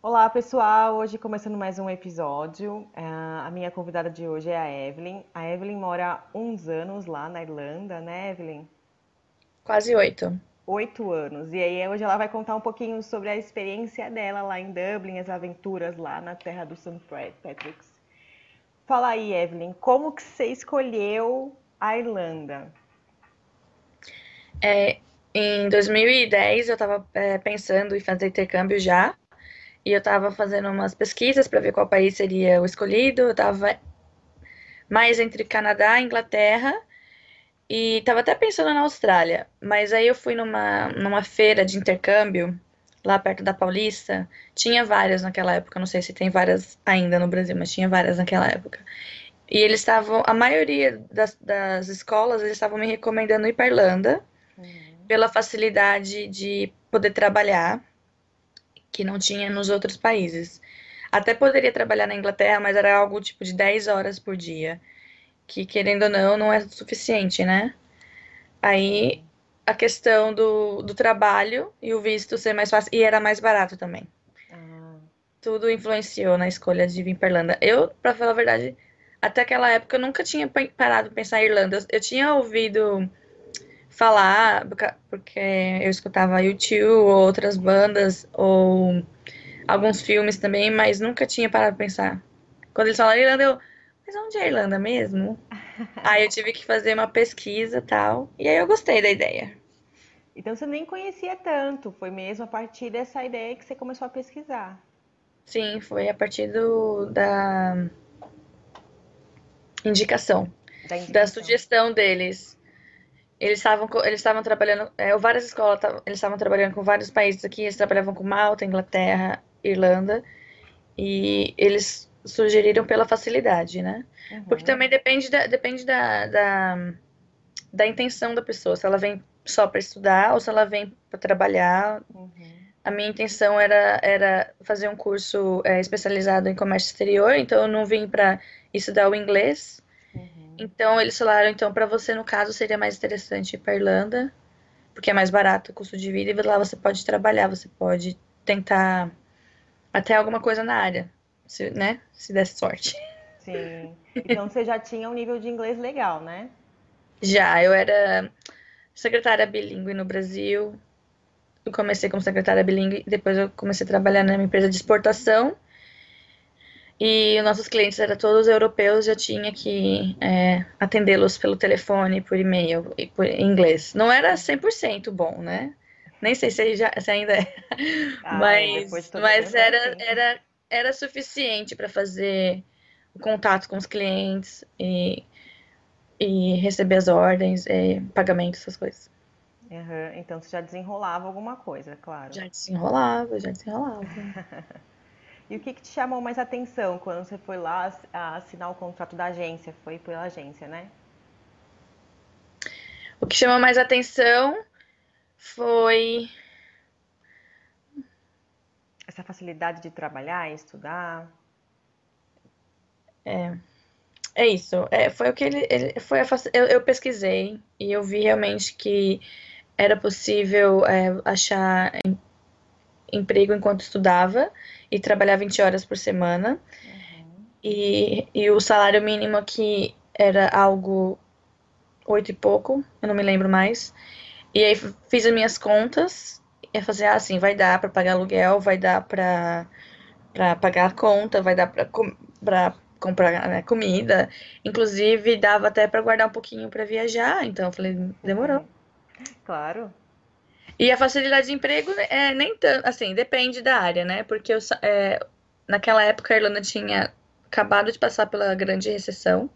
Olá, pessoal! Hoje começando mais um episódio. Ah, A minha convidada de hoje é a Evelyn. A Evelyn mora há uns anos lá na Irlanda, né, Evelyn? Quase oito. Oito anos. E aí hoje ela vai contar um pouquinho sobre a experiência dela lá em Dublin, as aventuras lá na terra do St. Patrick's. Fala aí, Evelyn, como que você escolheu a Irlanda? É, em 2010 eu estava pensando em fazer intercâmbio já, e eu estava fazendo umas pesquisas para ver qual país seria o escolhido. Eu estava mais entre Canadá e Inglaterra, e estava até pensando na Austrália, mas aí eu fui numa, numa feira de intercâmbio lá perto da Paulista. Tinha várias naquela época, não sei se tem várias ainda no Brasil, mas tinha várias naquela época. E eles estavam, a maioria das, das escolas, eles estavam me recomendando ir para Irlanda Uhum. pela facilidade de poder trabalhar, que não tinha nos outros países. Até poderia trabalhar na Inglaterra, mas era algo tipo de 10 horas por dia, que querendo ou não, não é suficiente, né? Aí a questão do, do trabalho e o visto ser mais fácil, e era mais barato também. Ah, Tudo influenciou na escolha de vir para Irlanda. Eu, para falar a verdade, até aquela época eu nunca tinha pa- parado de pensar em Irlanda. Eu, eu tinha ouvido falar, porque eu escutava U2 ou outras bandas, ou alguns filmes também, mas nunca tinha parado de pensar. Quando eles falaram Irlanda, eu, mas onde é a Irlanda mesmo? Aí eu tive que fazer uma pesquisa e tal, e aí eu gostei da ideia. Então você nem conhecia tanto, foi mesmo a partir dessa ideia que você começou a pesquisar. Sim, foi a partir do, da indicação, Da da indicação. sugestão deles. Eles estavam eles estavam trabalhando, é, várias escolas, eles estavam trabalhando com vários países aqui, eles trabalhavam com Malta, Inglaterra, Irlanda, e eles sugeriram pela facilidade, né? Porque Uhum, também depende da, depende da, da, da intenção da pessoa, se ela vem só para estudar ou se ela vem para trabalhar. uhum, A minha intenção era, era fazer um curso é, especializado em comércio exterior, então eu não vim para estudar o inglês. Então eles falaram, então para você no caso seria mais interessante ir para Irlanda, porque é mais barato o custo de vida e lá você pode trabalhar, você pode tentar até alguma coisa na área, se, né? Se der sorte. Sim. Então você já tinha um nível de inglês legal, né? Já, eu era secretária bilíngue no Brasil. Eu comecei como secretária bilíngue, depois eu comecei a trabalhar numa empresa de exportação. E os nossos clientes eram todos europeus, eu tinha que é, atendê-los pelo telefone, por e-mail e por em inglês. Não era 100% bom, né? Nem sei se, já, se ainda é, Ah, é, mas, mas era, assim. era, era suficiente para fazer o contato com os clientes e, e receber as ordens, é, pagamento, essas coisas. Aham, Então você já desenrolava alguma coisa, claro. Já desenrolava, já desenrolava. E o que que te chamou mais atenção quando você foi lá assinar o contrato da agência? Foi pela agência, né? O que chamou mais atenção foi Essa facilidade de trabalhar e estudar. É isso, é, foi o que ele, ele- foi a eu, eu pesquisei e eu vi realmente que era possível é, achar emprego enquanto estudava e trabalhar 20 horas por semana Uhum. e, e o salário mínimo aqui era algo oito e pouco, eu não me lembro mais. E aí fiz as minhas contas e falei assim, ah, sim, vai dar para pagar aluguel, vai dar para para pagar a conta, vai dar para para comprar, né, comida. Inclusive, dava até para guardar um pouquinho para viajar. Então, eu falei, demorou. Claro. E a facilidade de emprego é nem tanto, assim, depende da área, né? Porque eu, é, naquela época a Irlanda tinha acabado de passar pela grande recessão.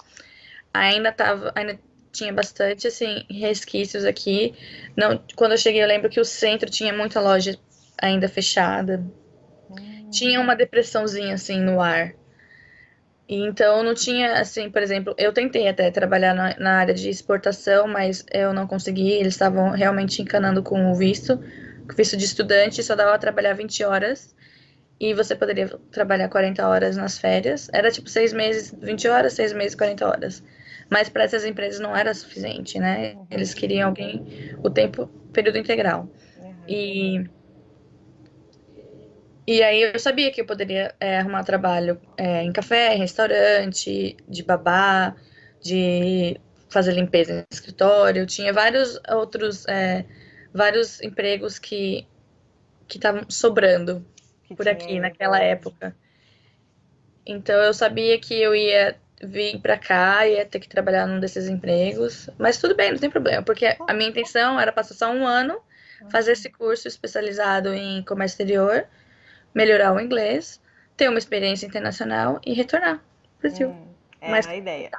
Ainda tava, ainda tinha bastante, assim, resquícios aqui. Não, quando eu cheguei, eu lembro que o centro tinha muita loja ainda fechada. Tinha Hum, uma depressãozinha, assim, no ar. Então não tinha, assim, por exemplo, eu tentei até trabalhar na, na área de exportação, mas eu não consegui. Eles estavam realmente encanando com o visto, o visto de estudante, só dava pra trabalhar 20 horas. E você poderia trabalhar 40 horas nas férias. Era tipo seis meses, 20 horas, seis meses, 40 horas. Mas para essas empresas não era suficiente, né? Eles queriam alguém o tempo, período integral. uhum. E E aí eu sabia que eu poderia é, arrumar trabalho é, em café, em restaurante, de babá, de fazer limpeza em escritório. Tinha vários outros, é, vários empregos que que estavam sobrando que por aqui naquela época. Então eu sabia que eu ia vir para cá, ia ter que trabalhar num desses empregos, mas tudo bem, não tem problema, porque a minha intenção era passar só um ano, fazer esse curso especializado em comércio exterior, melhorar o inglês, ter uma experiência internacional e retornar ao Brasil. Hum, é mas a ideia.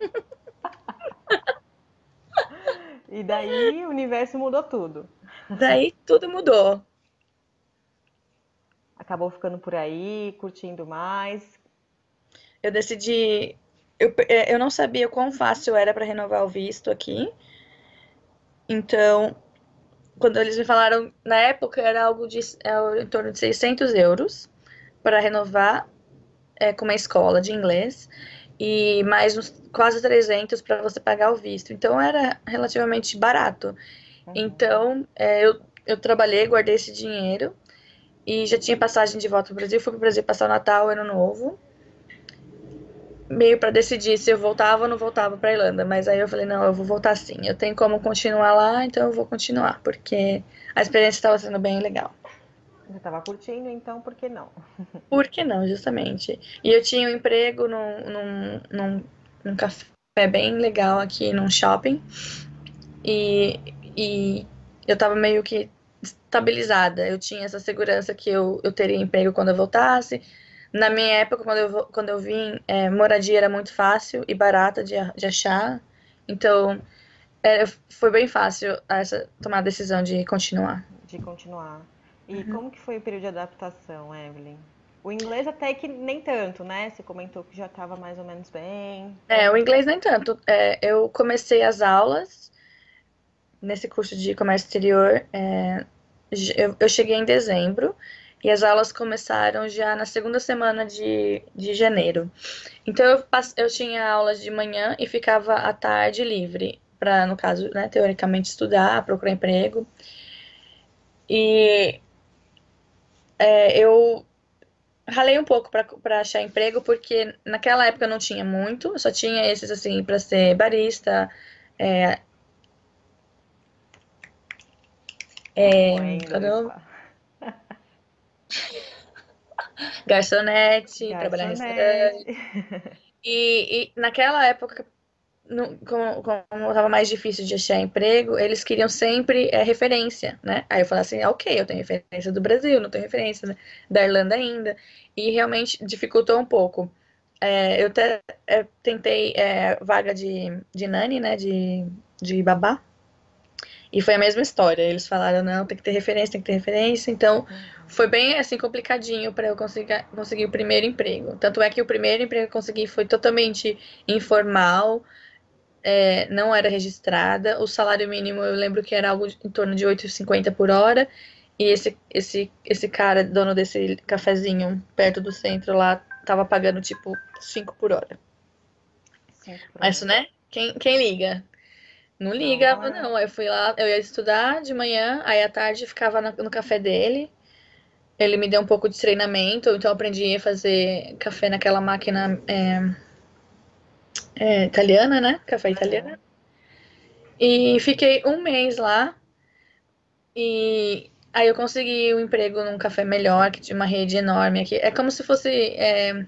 e daí o universo mudou tudo. Daí tudo mudou. Acabou ficando por aí, curtindo mais eu decidi. Eu, é, eu não sabia quão fácil era para renovar o visto aqui. Então, quando eles me falaram, na época era algo de é, em torno de 600 euros para renovar é, com uma escola de inglês e mais uns quase 300 para você pagar o visto. Então era relativamente barato. Uhum. Então é, eu, eu trabalhei, guardei esse dinheiro e já tinha passagem de volta para o Brasil. Fui para o Brasil passar o Natal, Ano Novo meio para decidir se eu voltava ou não voltava para Irlanda, mas aí eu falei não, eu vou voltar sim. Eu tenho como continuar lá, então eu vou continuar, porque a experiência estava sendo bem legal. Você estava curtindo, então por que não? Por que não, justamente. E eu tinha um emprego num, num, num, num café bem legal aqui num shopping. E, e eu estava meio que estabilizada. Eu tinha essa segurança que eu, eu teria emprego quando eu voltasse na minha época, quando eu, quando eu vim, é, moradia era muito fácil e barata de, de achar. Então, é, foi bem fácil essa, tomar a decisão de continuar. De continuar. E uhum. como que foi o período de adaptação, Evelyn? O inglês até que nem tanto, né? Você comentou que já estava mais ou menos bem. É, o inglês nem tanto. É, eu comecei as aulas nesse curso de comércio exterior. É, eu, eu cheguei em dezembro e as aulas começaram já na segunda semana de, de janeiro. Então eu, eu tinha aulas de manhã e ficava à tarde livre, para, no caso, né, teoricamente estudar, procurar emprego. E é, eu ralei um pouco para achar emprego, porque naquela época não tinha muito, só tinha esses assim para ser barista, é, é, Garçonete, Garçonete. trabalhar em restaurante. E, e naquela época, no, como, como estava mais difícil de achar emprego, eles queriam sempre é, referência, né? Aí eu falei assim, ah, ok, eu tenho referência do Brasil, não tenho referência né, da Irlanda ainda. E realmente dificultou um pouco. É, eu até é, tentei é, vaga de, de nani, né, de, de babá, e foi a mesma história. Eles falaram, não, tem que ter referência, tem que ter referência. Então, foi bem, assim, complicadinho para eu conseguir, conseguir o primeiro emprego. Tanto é que o primeiro emprego que eu consegui foi totalmente informal, é, não era registrada. O salário mínimo, eu lembro que era algo em torno de 8,50 por hora. E esse, esse, esse cara, dono desse cafezinho perto do centro lá, tava pagando, tipo, 5 por hora. Mas, né? Quem, quem liga? Não ligava, ah. não. Eu fui lá, eu ia estudar de manhã, aí à tarde ficava no café dele. Ele me deu um pouco de treinamento, então eu aprendi a fazer café naquela máquina é, é, italiana, né? Café italiano. E fiquei um mês lá. E aí eu consegui um emprego num café melhor, que tinha uma rede enorme aqui. É como se fosse. É,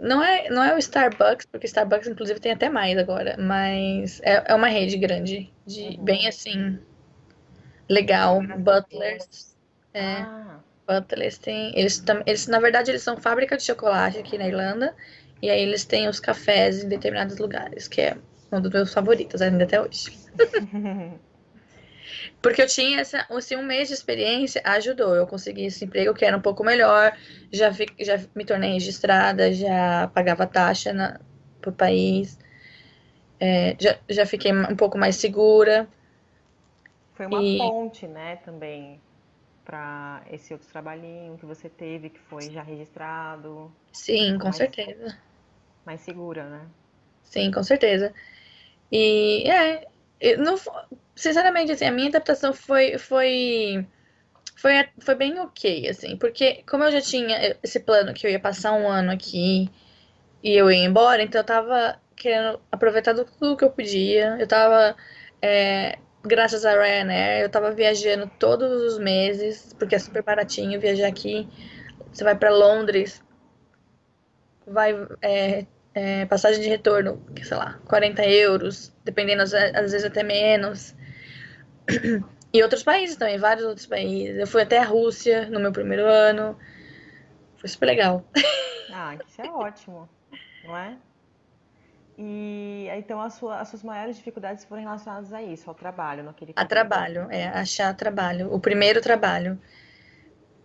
não é, não é o Starbucks, porque Starbucks, inclusive, tem até mais agora, mas é, é uma rede grande, de uhum. bem assim, legal. Butlers. É, ah. Butlers tem. Eles, eles, na verdade, eles são fábrica de chocolate aqui na Irlanda, e aí eles têm os cafés em determinados lugares, que é um dos meus favoritos ainda até hoje. Porque eu tinha essa, assim, um mês de experiência, ajudou. Eu consegui esse emprego que era um pouco melhor, já, fi, já me tornei registrada, já pagava taxa na, pro país, é, já, já fiquei um pouco mais segura. Foi uma e... ponte, né, também, para esse outro trabalhinho que você teve, que foi já registrado. Sim, com mais, certeza. Mais segura, né? Sim, com certeza. E é, não, sinceramente, assim, a minha adaptação foi, foi, foi, foi bem ok, assim, porque como eu já tinha esse plano que eu ia passar um ano aqui e eu ia embora, então eu tava querendo aproveitar tudo que eu podia. Eu tava, é, graças a Ryanair, eu tava viajando todos os meses, porque é super baratinho viajar aqui. Você vai para Londres, vai é, é, passagem de retorno, sei lá, 40 euros, dependendo, às, às vezes até menos. E outros países também, vários outros países. Eu fui até a Rússia no meu primeiro ano. Foi super legal. Ah, isso é ótimo, não é? E então as, sua, as suas maiores dificuldades foram relacionadas a isso, ao trabalho, naquele A trabalho, é, achar trabalho. O primeiro trabalho.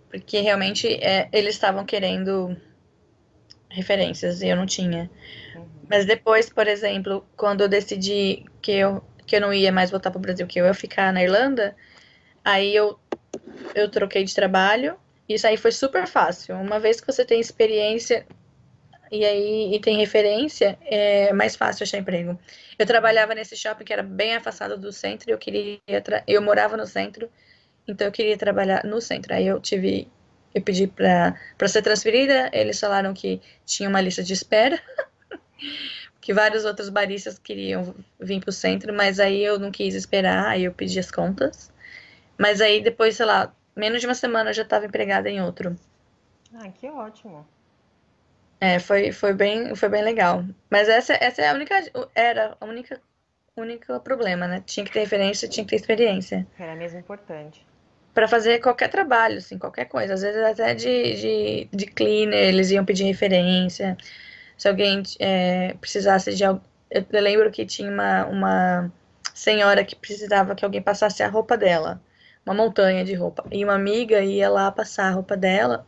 Porque realmente é, eles estavam querendo referências e eu não tinha. Uhum. Mas depois, por exemplo, quando eu decidi que eu que eu não ia mais voltar para o Brasil, que eu ia ficar na Irlanda, aí eu, eu troquei de trabalho. Isso aí foi super fácil. Uma vez que você tem experiência e aí e tem referência, é mais fácil achar emprego. Eu trabalhava nesse shopping que era bem afastado do centro, eu queria eu morava no centro, então eu queria trabalhar no centro. Aí eu tive eu pedi para ser transferida, eles falaram que tinha uma lista de espera. que vários outros baristas queriam vir para o centro, mas aí eu não quis esperar, aí eu pedi as contas. Mas aí depois, sei lá, menos de uma semana eu já estava empregada em outro. Ah, que ótimo. É, foi, foi, bem, foi bem legal. Mas essa, essa é a única, era a única, única problema, né? Tinha que ter referência, tinha que ter experiência. Era mesmo importante. Para fazer qualquer trabalho, assim, qualquer coisa. Às vezes até de, de, de cleaner, eles iam pedir referência se alguém é, precisasse de algo. Eu lembro que tinha uma, uma senhora que precisava que alguém passasse a roupa dela, uma montanha de roupa. E uma amiga ia lá passar a roupa dela,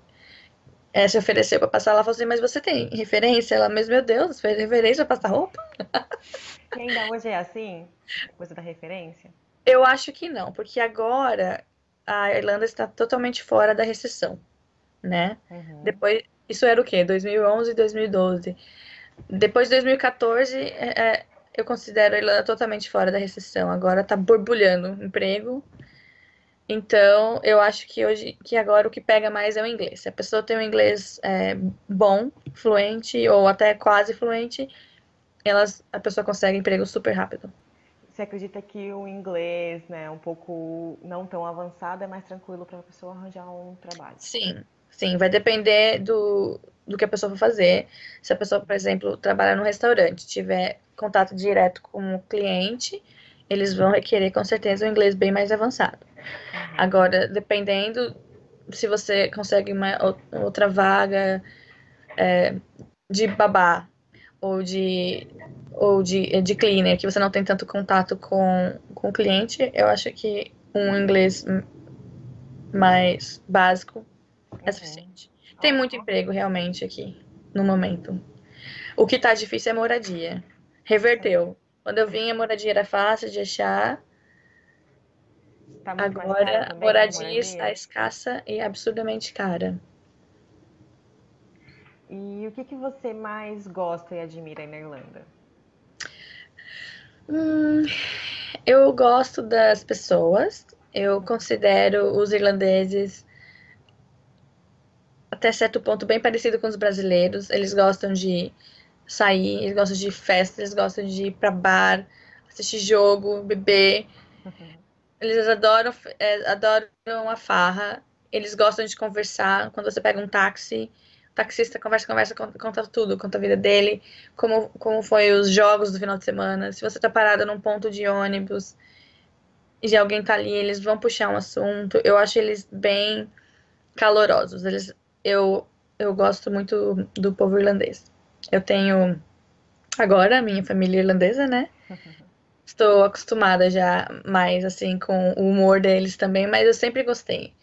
é, se ofereceu para passar. Ela falou assim: Mas você tem referência? Ela, mas meu Deus, fez referência para passar roupa? E ainda hoje é assim? Coisa da referência? Eu acho que não, porque agora a Irlanda está totalmente fora da recessão, né? Uhum. Depois, isso era o quê? 2011 e 2012. Depois de 2014, é, é, eu considero a Irlanda totalmente fora da recessão. Agora tá borbulhando emprego. Então, eu acho que hoje, que agora o que pega mais é o inglês. Se a pessoa tem um inglês é, bom, fluente ou até quase fluente, elas, a pessoa consegue emprego super rápido. Você acredita que o inglês, né, um pouco não tão avançado, é mais tranquilo para a pessoa arranjar um trabalho? Sim, Sim, vai depender do, do que a pessoa for fazer. Se a pessoa, por exemplo, trabalhar no restaurante, tiver contato direto com o cliente, eles vão requerer com certeza um inglês bem mais avançado. Uhum. Agora, dependendo se você consegue uma outra vaga é, de babá ou de ou de, de cleaner, que você não tem tanto contato com, com o cliente, eu acho que um inglês mais básico é suficiente. Tem muito emprego realmente aqui, no momento. O que tá difícil é moradia. Reverteu. Quando eu vim, a moradia era fácil de achar. Tá Agora, a moradia está escassa e absurdamente cara. E o que, que você mais gosta e admira na Irlanda? Hum, eu gosto das pessoas. Eu considero os irlandeses até certo ponto bem parecido com os brasileiros. Eles gostam de sair, eles gostam de festa, eles gostam de ir para bar, assistir jogo, beber. Uhum. Eles adoram, é, adoram a farra. Eles gostam de conversar. Quando você pega um táxi, taxista conversa, conversa, conta, conta tudo, conta a vida dele, como, como foi os jogos do final de semana. Se você tá parada num ponto de ônibus e alguém tá ali, eles vão puxar um assunto. Eu acho eles bem calorosos. Eles eu, eu gosto muito do povo irlandês. Eu tenho agora a minha família irlandesa, né? Estou acostumada já mais assim com o humor deles também, mas eu sempre gostei.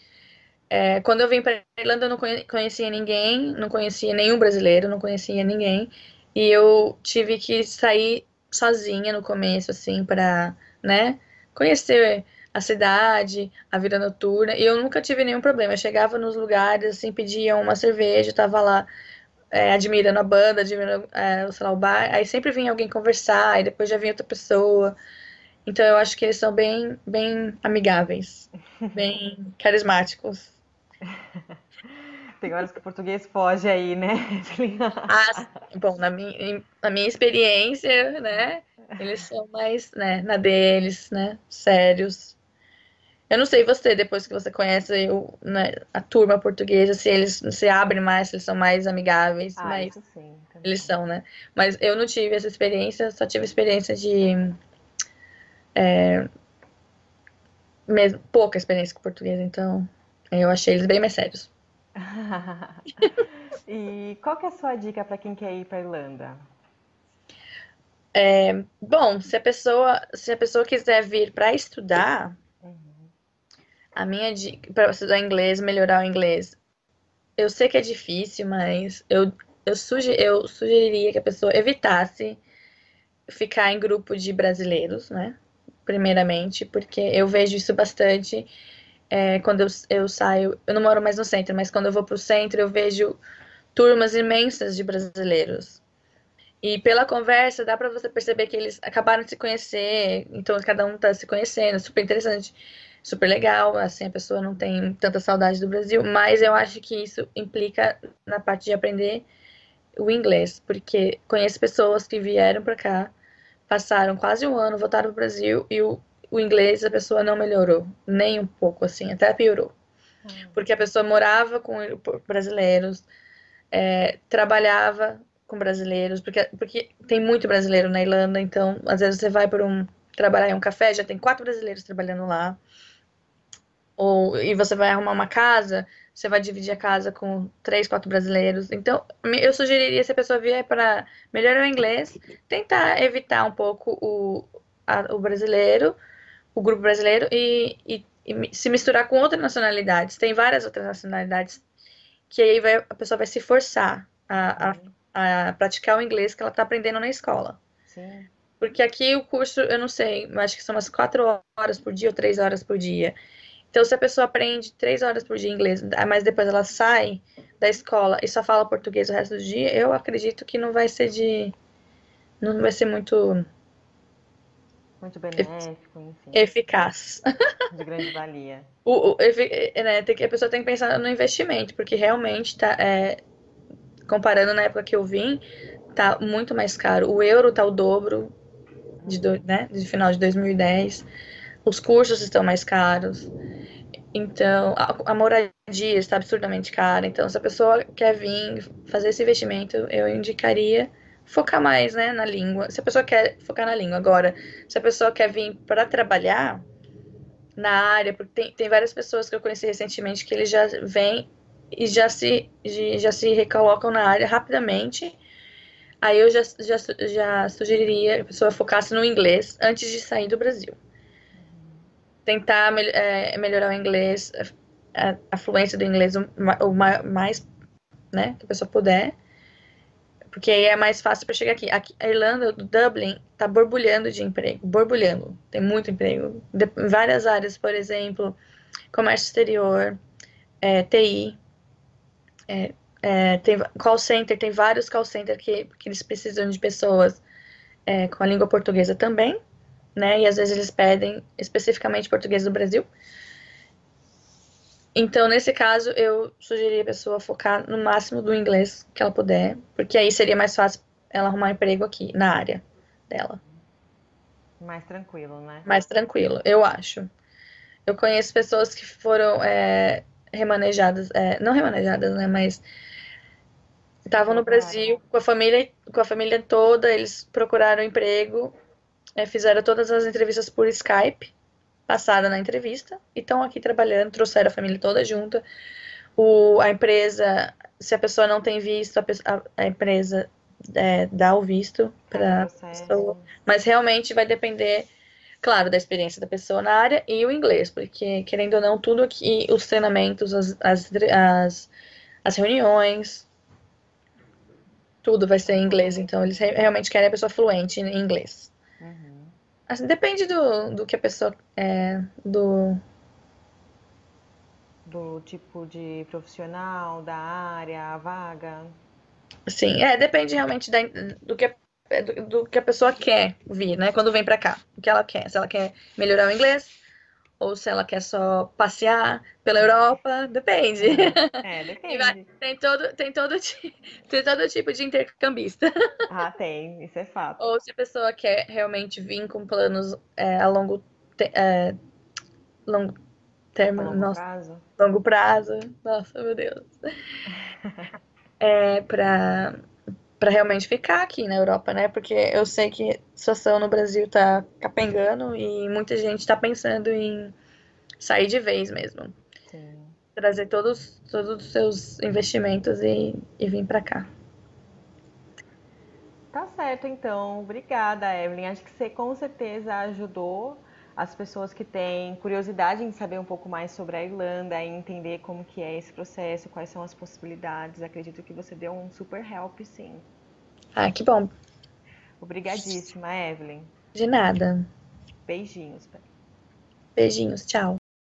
É, quando eu vim para Irlanda, eu não conhecia ninguém, não conhecia nenhum brasileiro, não conhecia ninguém, e eu tive que sair sozinha no começo, assim, para, né, conhecer a cidade, a vida noturna, e eu nunca tive nenhum problema. Eu chegava nos lugares, assim, pedia uma cerveja, tava lá é, admirando a banda, admirando, é, lá, o bar, aí sempre vinha alguém conversar, e depois já vinha outra pessoa. Então eu acho que eles são bem, bem amigáveis, bem carismáticos. Tem horas que o português foge aí, né? ah, bom, na minha, na minha experiência, né? Eles são mais, né, na deles, né? Sérios. Eu não sei você, depois que você conhece né, a turma portuguesa, se eles se abrem mais, se eles são mais amigáveis, ah, mas sim, eles são, né? Mas eu não tive essa experiência, só tive experiência de é, mesmo, pouca experiência com português, então eu achei eles bem mais sérios. e qual que é a sua dica para quem quer ir para Irlanda? É, bom, se a pessoa se a pessoa quiser vir para estudar, uhum. a minha dica para estudar inglês, melhorar o inglês, eu sei que é difícil, mas eu eu, suge eu sugeriria que a pessoa evitasse ficar em grupo de brasileiros, né? Primeiramente, porque eu vejo isso bastante é, quando eu, eu saio. Eu não moro mais no centro, mas quando eu vou para o centro, eu vejo turmas imensas de brasileiros. E pela conversa, dá para você perceber que eles acabaram de se conhecer, então cada um está se conhecendo, super interessante, super legal. Assim, a pessoa não tem tanta saudade do Brasil, mas eu acho que isso implica na parte de aprender o inglês, porque conheço pessoas que vieram para cá, passaram quase um ano, voltaram para o Brasil e o, o inglês a pessoa não melhorou, nem um pouco, assim, até piorou. Hum. Porque a pessoa morava com brasileiros, é, trabalhava com brasileiros, porque, porque tem muito brasileiro na Irlanda, então às vezes você vai para um trabalhar em um café, já tem quatro brasileiros trabalhando lá. Ou, e você vai arrumar uma casa, você vai dividir a casa com três, quatro brasileiros. Então, eu sugeriria, se a pessoa vier para melhorar o inglês, tentar evitar um pouco o, a, o brasileiro, o grupo brasileiro, e, e, e, se misturar com outras nacionalidades. Tem várias outras nacionalidades que aí vai, a pessoa vai se forçar a, a, a praticar o inglês que ela está aprendendo na escola. Sim. Porque aqui o curso, eu não sei, acho que são umas quatro horas por dia ou três horas por dia. Então, se a pessoa aprende três horas por dia inglês, mas depois ela sai da escola e só fala português o resto do dia, eu acredito que não vai ser de. Não vai ser muito. Muito benéfico, enfim. Eficaz. De grande valia. o, o, né, tem que, a pessoa tem que pensar no investimento, porque realmente tá. É, comparando na época que eu vim, tá muito mais caro. O euro tá o dobro de, do, né, de final de 2010. Os cursos estão mais caros. Então, a, a moradia está absurdamente cara. Então, se a pessoa quer vir fazer esse investimento, eu indicaria focar mais né, na língua. Se a pessoa quer focar na língua. Agora, se a pessoa quer vir para trabalhar na área, porque tem, tem várias pessoas que eu conheci recentemente que eles já vêm e já se, já se recolocam na área rapidamente. Aí eu já, já, já sugeriria que a pessoa focasse no inglês antes de sair do Brasil tentar é, melhorar o inglês, a, a, fluência do inglês o, o, mais né, que a pessoa puder, porque aí é mais fácil para chegar aqui. aqui. A Irlanda, Dublin, tá borbulhando de emprego, borbulhando, tem muito emprego, de, várias áreas, por exemplo, comércio exterior, é, TI, é, é, tem call center, tem vários call center que, que eles precisam de pessoas é, com a língua portuguesa também, né? E às vezes eles pedem especificamente português do Brasil. Então, nesse caso, eu sugeriria a pessoa focar no máximo do inglês que ela puder, porque aí seria mais fácil ela arrumar emprego aqui, na área dela. Mais tranquilo, né? Mais tranquilo, eu acho. Eu conheço pessoas que foram é, remanejadas, é, não remanejadas, né, mas estavam no Brasil com a família, com a família toda, eles procuraram emprego é, fizeram todas as entrevistas por Skype, passaram na entrevista e estão aqui trabalhando, trouxeram a família toda junta. O, a empresa, se a pessoa não tem visto, a, a, empresa é, dá o visto para a pessoa. Mas realmente vai depender, claro, da experiência da pessoa na área e o inglês, porque, querendo ou não, tudo aqui, os treinamentos, as, as, as, as reuniões, tudo vai ser em inglês. Então, eles realmente querem a pessoa fluente em inglês. Assim, depende do, do que a pessoa é, do do tipo de profissional, da área, a vaga. Sim, é, depende realmente da, do que é do, do que a pessoa quer vir, né? Quando vem para cá, o que ela quer. Se ela quer melhorar o inglês, ou se ela quer só passear pela Europa, depende. É, depende. Vai, tem, todo, tem, todo, tem todo tipo de intercambista. Ah, tem, isso é fato. Ou se a pessoa quer realmente vir com planos é, a longo, te, é, longo termo, longo nossa, prazo. longo prazo, nossa, meu Deus. É para para realmente ficar aqui na Europa, né? Porque eu sei que a situação no Brasil tá capengando e muita gente tá pensando em sair de vez mesmo. Sim. Trazer todos, todos os seus investimentos e, e vir para cá. Tá certo, então. Obrigada, Evelyn. Acho que você com certeza ajudou as pessoas que têm curiosidade em saber um pouco mais sobre a Irlanda, em entender como que é esse processo, quais são as possibilidades. Acredito que você deu um super help, sim. Ah, que bom. Obrigadíssima, Evelyn. De nada. Beijinhos. Beijinhos, tchau.